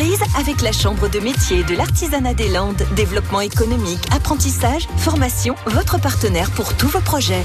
entreprise avec la Chambre de métier de l'artisanat des Landes. Développement économique, apprentissage, formation, votre partenaire pour tous vos projets.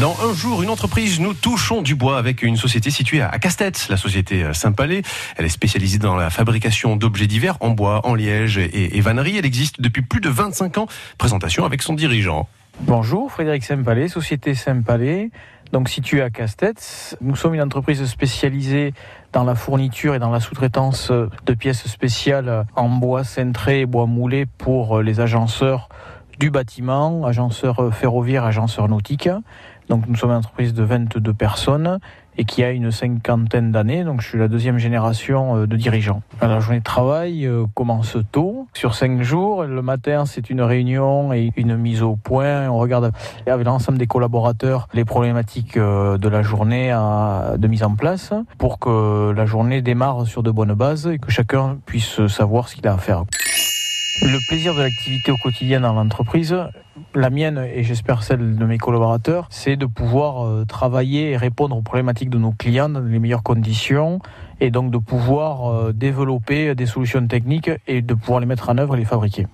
Dans un jour, une entreprise, nous touchons du bois avec une société située à Castet, la société Saint-Palais. Elle est spécialisée dans la fabrication d'objets divers en bois, en liège et, et vannerie. Elle existe depuis plus de 25 ans. Présentation avec son dirigeant. Bonjour, Frédéric Saint-Palais, société Saint-Palais, donc située à Castet. Nous sommes une entreprise spécialisée dans la fourniture et dans la sous-traitance de pièces spéciales en bois cintré et bois moulé pour les agenceurs du bâtiment, agenceurs ferroviaires, agenceurs nautiques. Donc nous sommes une entreprise de 22 personnes et qui a une cinquantaine d'années. Donc je suis la deuxième génération euh, de dirigeants. La journée de travail euh, commence tôt, sur cinq jours. Le matin, c'est une réunion et une mise au point. On regarde avec l'ensemble des collaborateurs les problématiques euh, de la journée de mise en place pour que la journée démarre sur de bonnes bases et que chacun puisse savoir ce qu'il a à faire. Le plaisir de l'activité au quotidien dans l'entreprise, la mienne et j'espère celle de mes collaborateurs, c'est de pouvoir euh, travailler et répondre aux problématiques de nos clients dans les meilleures conditions et donc de pouvoir euh, développer des solutions techniques et de pouvoir les mettre en œuvre et les fabriquer.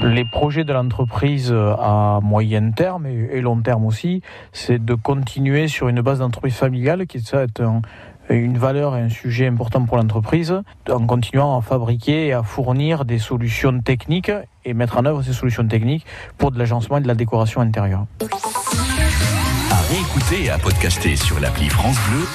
Les projets de l'entreprise euh, à moyen terme et long terme aussi, c'est de continuer sur une base d'entreprise familiale qui est un, une valeur et un sujet important pour l'entreprise, en continuant à fabriquer et à fournir des solutions techniques et mettre en œuvre ces solutions techniques pour de l'agencement et de la décoration intérieure. À réécouter et à podcaster sur l'appli France Bleu